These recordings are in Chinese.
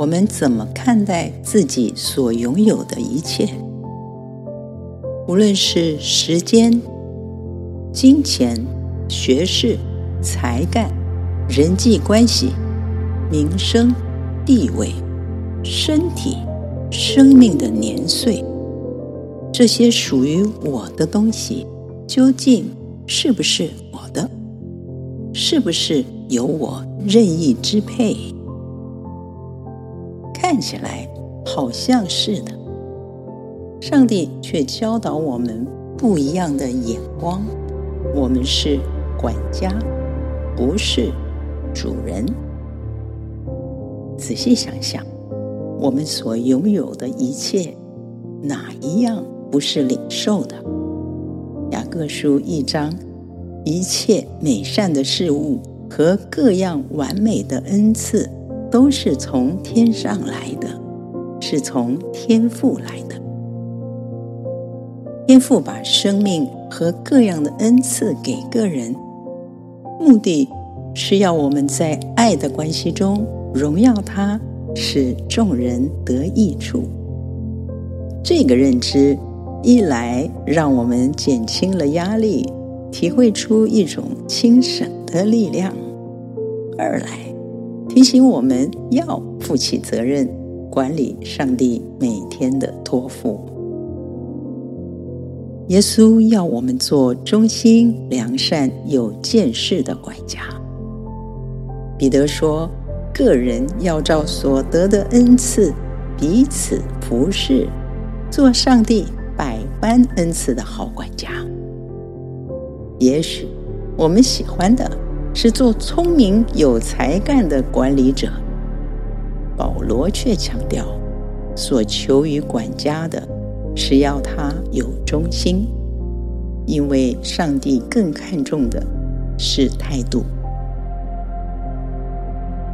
我们怎么看待自己所拥有的一切？无论是时间、金钱、学识、才干、人际关系、名声、地位、身体、生命的年岁，这些属于我的东西，究竟是不是我的？是不是由我任意支配？看起来好像是的。上帝却教导我们不一样的眼光。我们是管家，不是主人。仔细想想，我们所拥有的一切，哪一样不是领受的？雅各书一章，一切美善的事物和各样完美的恩赐，都是从天上来的，是从天父来的。天父把生命和各样的恩赐给个人，目的是要我们在爱的关系中荣耀他，使众人得益处。这个认知一来让我们减轻了压力，体会出一种轻省的力量；二来提醒我们要负起责任，管理上帝每天的托付。耶稣要我们做忠心、良善、有见识的管家。彼得说：“个人要照所得的恩赐彼此服侍，做上帝百般恩赐的好管家。”也许我们喜欢的是做聪明有才干的管理者，保罗却强调，所求于管家的。是要他有忠心，因为上帝更看重的是态度。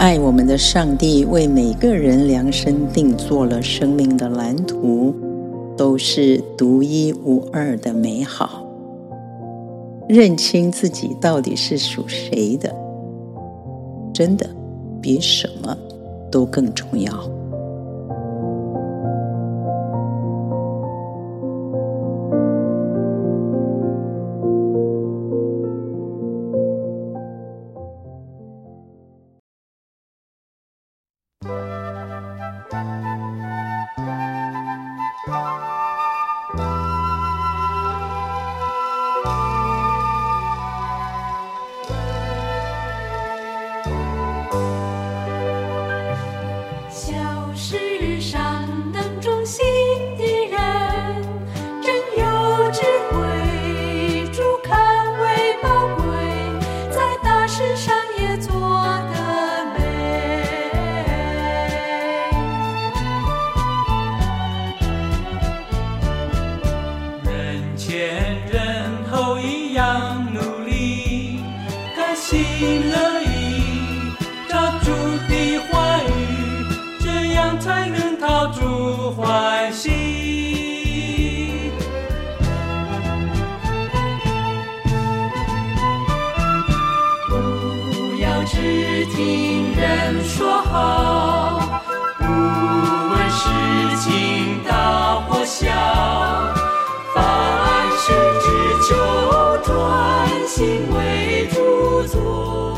爱我们的上帝为每个人量身定做了生命的蓝图，都是独一无二的美好。认清自己到底是属谁的，真的比什么都更重要。要努力，开心乐意抓住的话语，这样才能讨主欢喜。不要只听人说好，不问事情大或小，心为主做。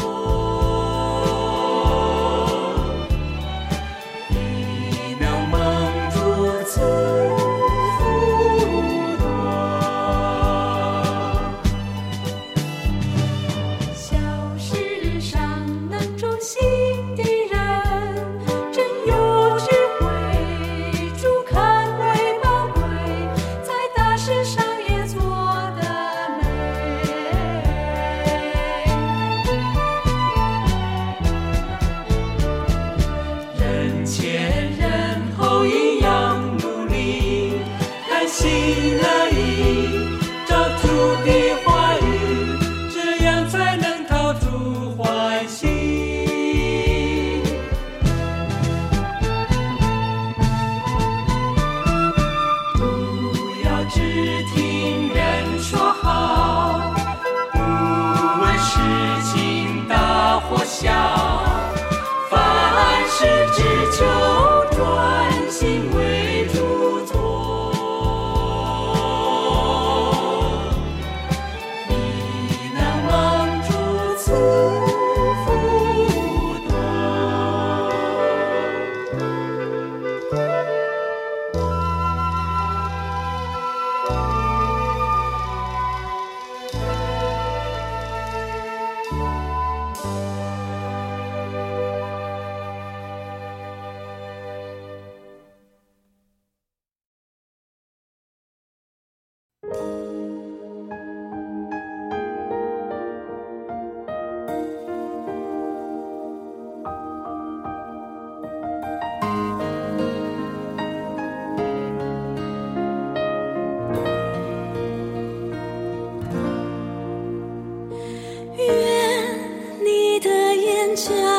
愿你的眼角